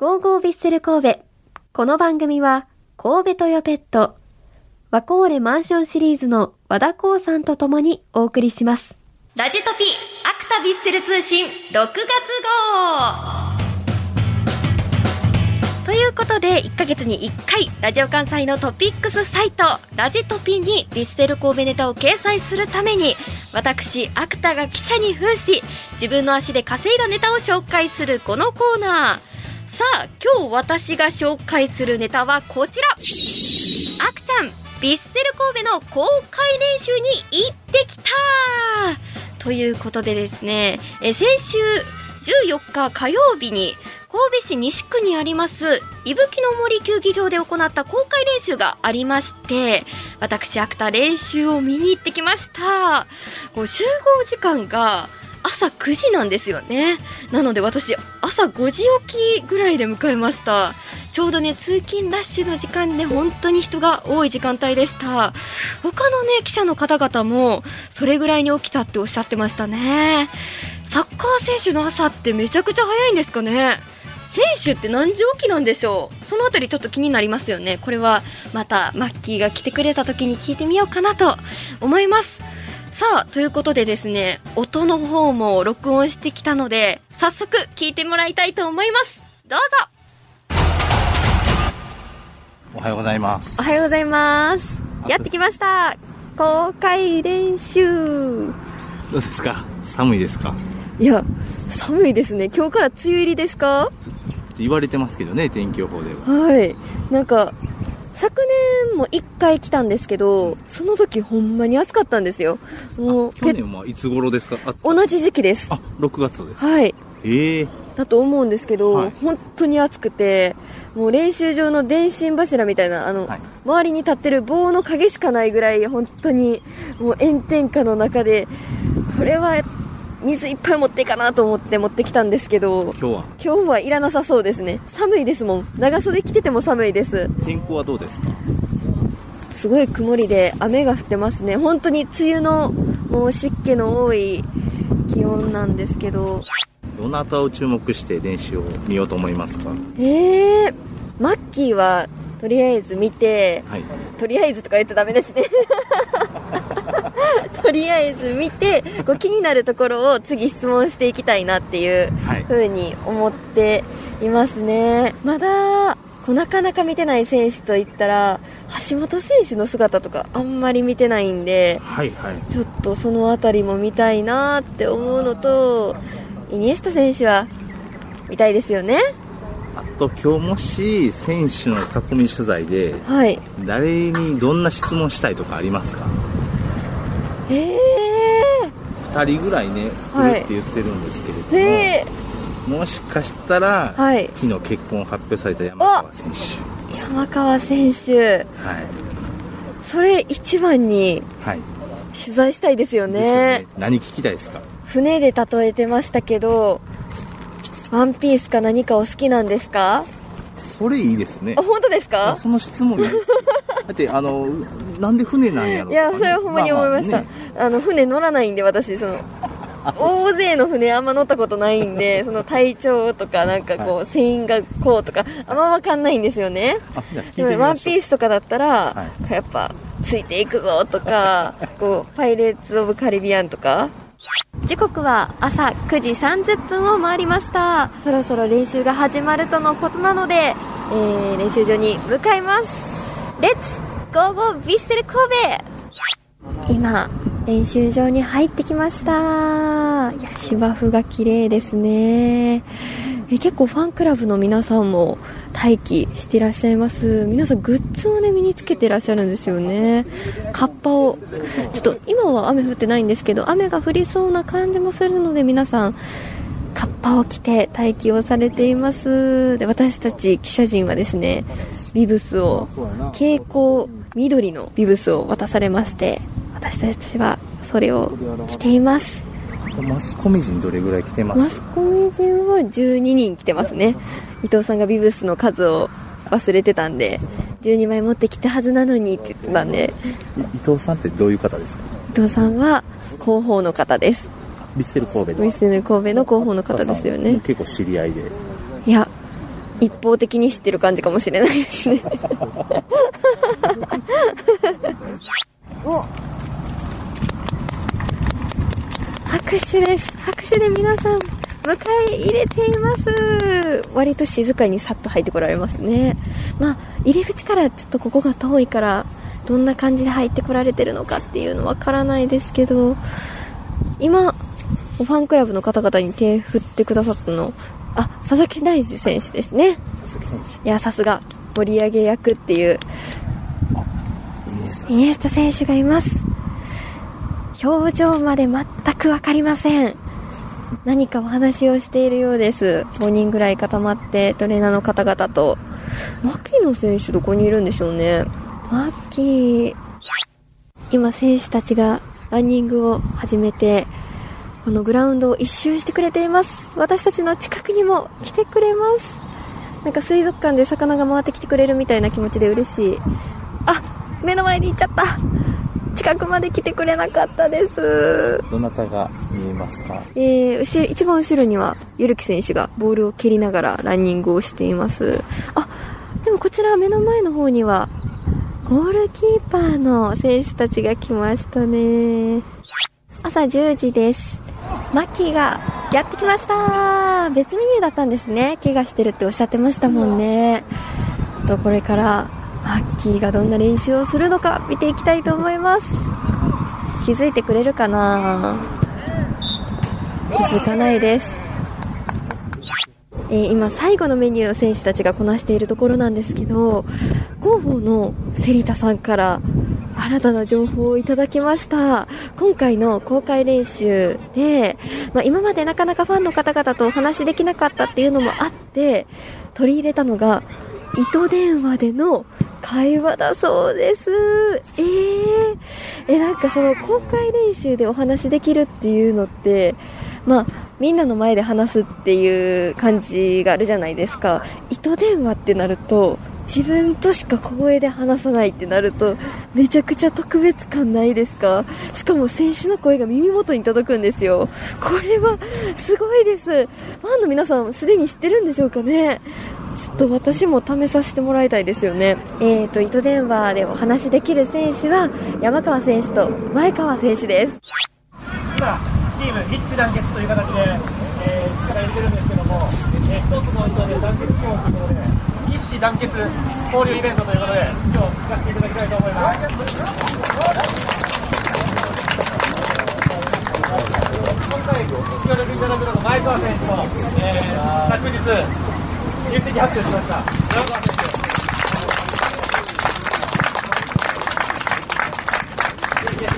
ゴーゴービッセル神戸。この番組は、神戸トヨペット、ワコーレマンションシリーズの和田光さんと共にお送りします。ラジトピ、アクタビッセル通信、6月号ということで、1ヶ月に1回、ラジオ関西のトピックスサイト、ラジトピにビッセル神戸ネタを掲載するために、私、アクタが記者に扮し、自分の足で稼いだネタを紹介するこのコーナー。さあ、今日私が紹介するネタはこちら。アクちゃん、ビッセル神戸の公開練習に行ってきた。ということでですね、え先週14日火曜日に神戸市西区にあります伊吹の森球技場で行った公開練習がありまして私アクタ練習を見に行ってきました。こう集合時間が朝9時なんですよね。なので私朝5時起きぐらいで迎えました。ちょうどね通勤ラッシュの時間で本当に人が多い時間帯でした。他のね記者の方々もそれぐらいに起きたっておっしゃってましたね。サッカー選手の朝ってめちゃくちゃ早いんですかね。選手って何時起きなんでしょう。そのあたりちょっと気になりますよね。これはまたマッキーが来てくれた時に聞いてみようかなと思います。さあということでですね音の方も録音してきたので早速聞いてもらいたいと思います。どうぞ。おはようございます。お。はようございます。やってきました。公開練習。どうですか？寒いですか？いや寒いですね。今日から梅雨入りですか？言われてますけどね、天気予報では。はい。なんか昨年も1回来たんですけどその時ほんまに暑かったんですよ。もう去年はいつ頃ですか？あ同じ時期です。あ、6月です。はい。ええ。だと思うんですけど、はい。本当に暑くてもう練習場の電信柱みたいなあの、はい。周りに立ってる棒の影しかないぐらい本当にもう炎天下の中でこれは水いっぱい持っていかなと思って持ってきたんですけど今日は？今日はいらなさそうですね。寒いですもん。長袖着てても寒いです。天候はどうですか？すごい曇りで雨が降ってますね。本当に梅雨のもう湿気の多い気温なんですけど。どなたを注目して練習を見ようと思いますか？えー、マッキーはとりあえず見てはい。とりあえずとか言ってダメですね とりあえず見てこう気になるところを次質問していきたいなっていうはい。風に思っていますねまだこうなかなか見てない選手といったら橋本選手の姿とかあんまり見てないんではいはい。ちょっとその辺りも見たいなって思うのとイニエスタ選手は見たいですよねあと今日もし選手の囲み取材ではい誰にどんな質問したいとかありますか？え2人ぐらいね来はい。るって言ってるんですけれども、ー、え。もしかしたら、ー、はい。昨日結婚を発表された山川選手。山川選手。はい。それ一番にはい。取材したいですよですよね。何聞きたいですか？船で例えてましたけどワンピースか何かお好きなんですか？それいいですね。あ本当ですか？あその質問 だってあのなんで船なんやろいやそれはほんまに思いました、ああの船乗らないんで私その大勢の船あんま乗ったことないんでその体調とかなんかこう、は船員がこうとかあんま分かんないんですよね。ワンピースとかだったら、はやっぱついていくぞとかこうパイレーツ・オブ・カリビアンとか時刻は朝9時30分を回りました。そろそろ練習が始まるとのことなので、えー練習場に向かいます。レッツゴーゴービッセル神戸今練習場に入ってきました。いや芝生が綺麗ですね。え結構ファンクラブの皆さんも待機していらっしゃいます。皆さんグッズをね身につけていらっしゃるんですよね。カッパを。ちょっと今は雨降ってないんですけど雨が降りそうな感じもするので皆さんカッパを着て待機をされています。で私たち記者陣はですねビブスを蛍光緑のビブスを渡されまして私たちはそれを着ています。マスコミ陣どれぐらい来てます？マスコミ陣は12人来てますね。伊藤さんがビブスの数を忘れてたんで12枚持ってきたはずなのにって言ってたんで。い伊藤さんってどういう方ですか？伊藤さんは広報の方です。ヴィッセル神戸ウィスヌ神戸の広報の方ですよね。結構知り合いで。いや一方的に知ってる感じかもしれないですね。お拍手です。拍手で皆さん迎え入れています。割と静かにさっと入ってこられますね。まあ入り口からちょっとここが遠いからどんな感じで入ってこられてるのかっていうのわからないですけど今ファンクラブの方々に手振ってくださったのあ佐々木大地選手ですね。いやさすが盛り上げ役っていうイニエスタ選手がいます表情まで全く分かりません。何かお話をしているようです。5人ぐらい固まってトレーナーの方々と。牧野選手どこにいるんでしょうね。マッキー今選手たちがランニングを始めてこのグラウンドを一周してくれています。私たちの近くにも来てくれます。なんか水族館で魚が回ってきてくれるみたいな気持ちで嬉しい。あ目の前で行っちゃった。近くまで来てくれなかったです。どなたが見えますか？えー、後ろ一番後ろにはゆるき選手がボールを蹴りながらランニングをしています。あでもこちら目の前の方にはゴールキーパーの選手たちが来ましたね。朝10時です。マッキーがやってきました。別メニューだったんですね。怪我してるっておっしゃってましたもんね。とこれからマッキーがどんな練習をするのか見ていきたいと思います。気づいてくれるかな？気づかないです、えー、今最後のメニューを選手たちがこなしているところなんですけど広報の芹田さんから新たな情報をいただきました。今回の公開練習で、まあ、今までなかなかファンの方々とお話できなかったっていうのもあって取り入れたのが糸電話での会話だそうです。えー、え、なんかその公開練習でお話できるっていうのって、まあ、みんなの前で話すっていう感じがあるじゃないですか。糸電話ってなると、自分としか小声で話さないってなるとめちゃくちゃ特別感ないですか？しかも選手の声が耳元に届くんですよ。これはすごいです。ファンの皆さんすでに知ってるんでしょうかね？ちょっと私も試させてもらいたいですよね。えーと、糸電話でお話できる選手は山川選手と前川選手です。今、チーム一致団結という形で、えー、力入れてるんですけども、えー、一つの糸で団結しようということで、一致団結交流イベントということで、今日聞かせていただきたいと思います。今回、協力いただくのが前川選手と、えー、昨日、しました。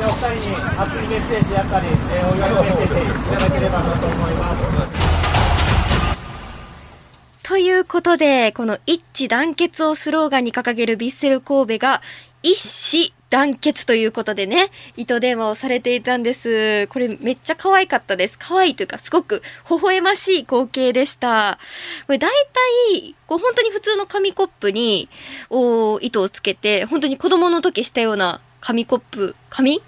お二人に熱いメッセージやったり、えー、お祝いのメッセージいただければなと思います。ということで、この一致団結をスローガンに掲げるヴィッセル神戸が、一子団結ということでね、糸電話をされていたんです。これめっちゃ可愛かったです。可愛いというかすごく微笑ましい光景でした。これ大体、こう本当に普通の紙コップにお糸をつけて、本当に子供の時したような紙コップ、紙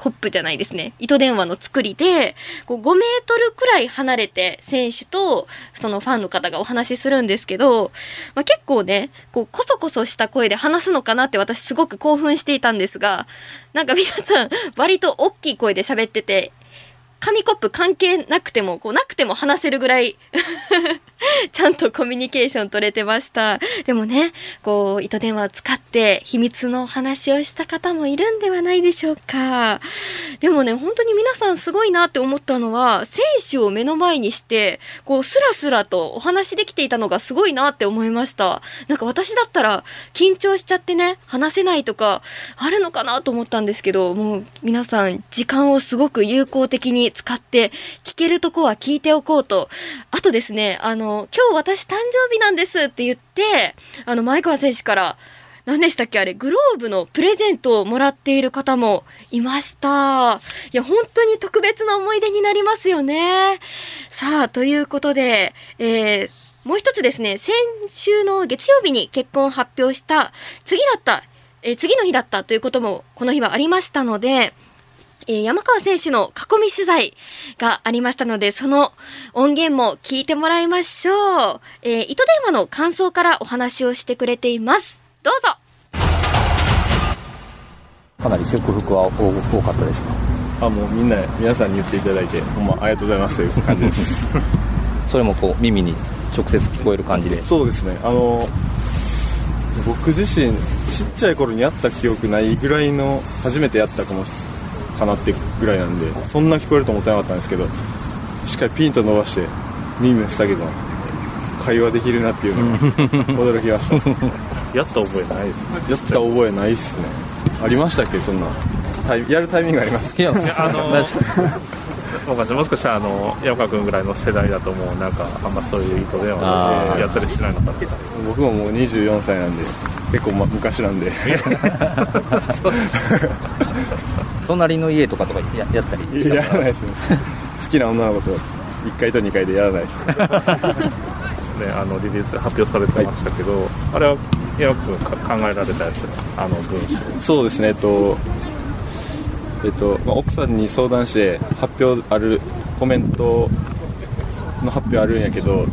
コップじゃないですね。糸電話の作りで、こう5メートルくらい離れて選手とそのファンの方がお話しするんですけど、まあ、結構ね、こうコソコソした声で話すのかなって私すごく興奮していたんですが、なんか皆さん割と大きい声で喋ってて、紙コップ関係なくても、こうなくても話せるぐらい ちゃんとコミュニケーション取れてました。でもね、こう、糸電話を使って秘密の話をした方もいるんではないでしょうか。でもね、本当に皆さんすごいなって思ったのは、選手を目の前にして、こう、スラスラとお話できていたのがすごいなって思いました。なんか私だったら、緊張しちゃってね、話せないとか、あるのかなと思ったんですけど、もう皆さん、時間をすごく有効的に使って聞けるとこは聞いておこうと。あとですね、あの、今日私誕生日なんですって言って、あの、前川選手から、何でしたっけあれ、グローブのプレゼントをもらっている方もいました。いや、本当に特別な思い出になりますよね。さあ、ということで、えー、もう一つですね、先週の月曜日に結婚を発表した次だった、えー、次の日だったということもこの日はありましたので、えー山川選手の囲み取材がありましたので、その音源も聞いてもらいましょう。えー糸電話の感想からお話をしてくれています。どうぞ。かなり祝福は多多かったですか？あもうみんな皆さんに言っていただいてほんまありがとうございますという感じです。それもこう耳に直接聞こえる感じで。そうですね。あの僕自身ちっちゃい頃にやった記憶ないぐらいの初めてやったかもかなってぐらいなんでそんな聞こえると思ってなかったんですけどしっかりピンと伸ばして耳を下げた会話できるなっていうのが驚きました。やった覚えないです。やった覚えないっすね。ありましたっけそんな。やるタイミングあります？いやあのもう少しあの山川君ぐらいの世代だともうなんかあんまそういう糸電あー話でやったりしないのかな。僕ももう24歳なんで結構、ま、昔なんで。隣の家とかとかややったりやらないですね。好きな女の子と1階と2階でやらないです。ね、あのリリース発表されてましたけど、あれは山川君が考えられたやつ？あの文章。そうですね。えっとえっと、まあ、奥さんに相談して発表あるコメントの発表あるんやけど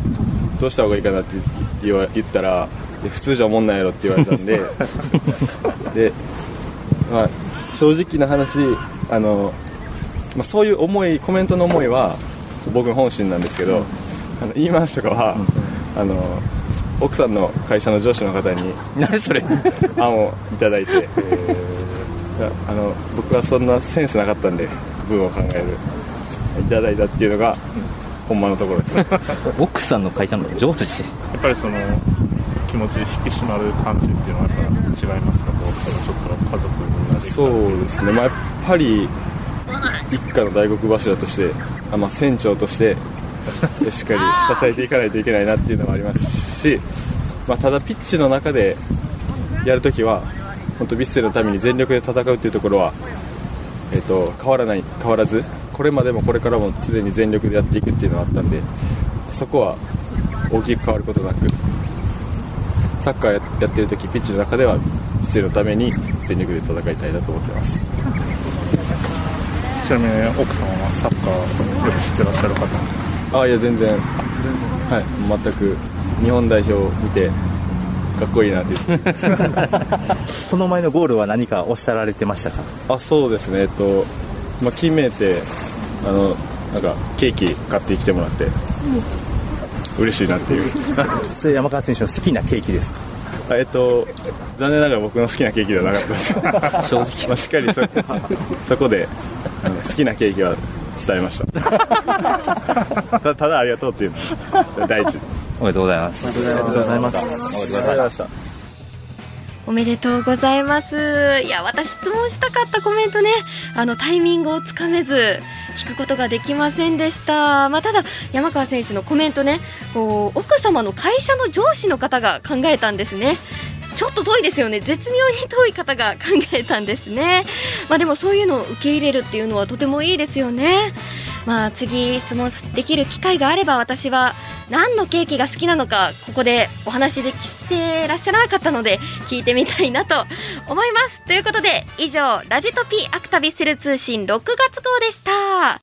どうした方がいいかなって言わ言ったらいや普通じゃ思んないやろって言われたんで。で、まあ、正直な話あの、まあ、そういう思いコメントの思いは僕の本心なんですけど、あの言い回しとかは、あの奥さんの会社の上司の方に何それ？案をいただいて、えー。あの僕はそんなセンスなかったんで文を考えるいただいたっていうのが、ほんまのところです。奥さんの会社の上司？やっぱりその気持ち引き締まる感じっていうのはやっぱ違いますか？こうちょっと家族ができたそうですね、まあ、やっぱり一家の大黒柱としてあ、まあ、船長として しっかり支えていかないといけないなっていうのもありますし、まあ、ただピッチの中でやるときは本当ヴィッセルのために全力で戦うっていうところは、えー、と変わらない変わらずこれまでもこれからも常に全力でやっていくっていうのがあったんでそこは大きく変わることなくサッカーややってる時ピッチの中ではヴィッセルのために全力で戦いたいなと思ってます。ちなみに奥さんはサッカーよく知ってらっしゃる方？あいや全然。はい。全く日本代表を見てかっこいいなって言ってこの前のゴールは何かおっしゃられてましたか？あそうですね。えっと、まあ、金メってあのなんかケーキ買ってきてもらって嬉しいなっていう。それ山川選手の好きなケーキですか？あえっと残念ながら僕の好きなケーキではなかったです。正直。まあ、しっかりそ そこで好きなケーキは伝えました。たただありがとうっていうのが第一おめでとうございます。ありがとうございます。ありがとうございましたおめでとうございます。いや、私質問したかったコメントね、あの、タイミングをつかめず、聞くことができませんでした。まあ、ただ、山川選手のコメントね、こう、奥様の会社の上司の方が考えたんですね。ちょっと遠いですよね。絶妙に遠い方が考えたんですね。まあでもそういうのを受け入れるっていうのはとてもいいですよね。まあ次質問できる機会があれば私は何のケーキが好きなのかここでお話できしてらっしゃらなかったので聞いてみたいなと思います。ということで以上ラジトピアクタビッセル通信6月号でした。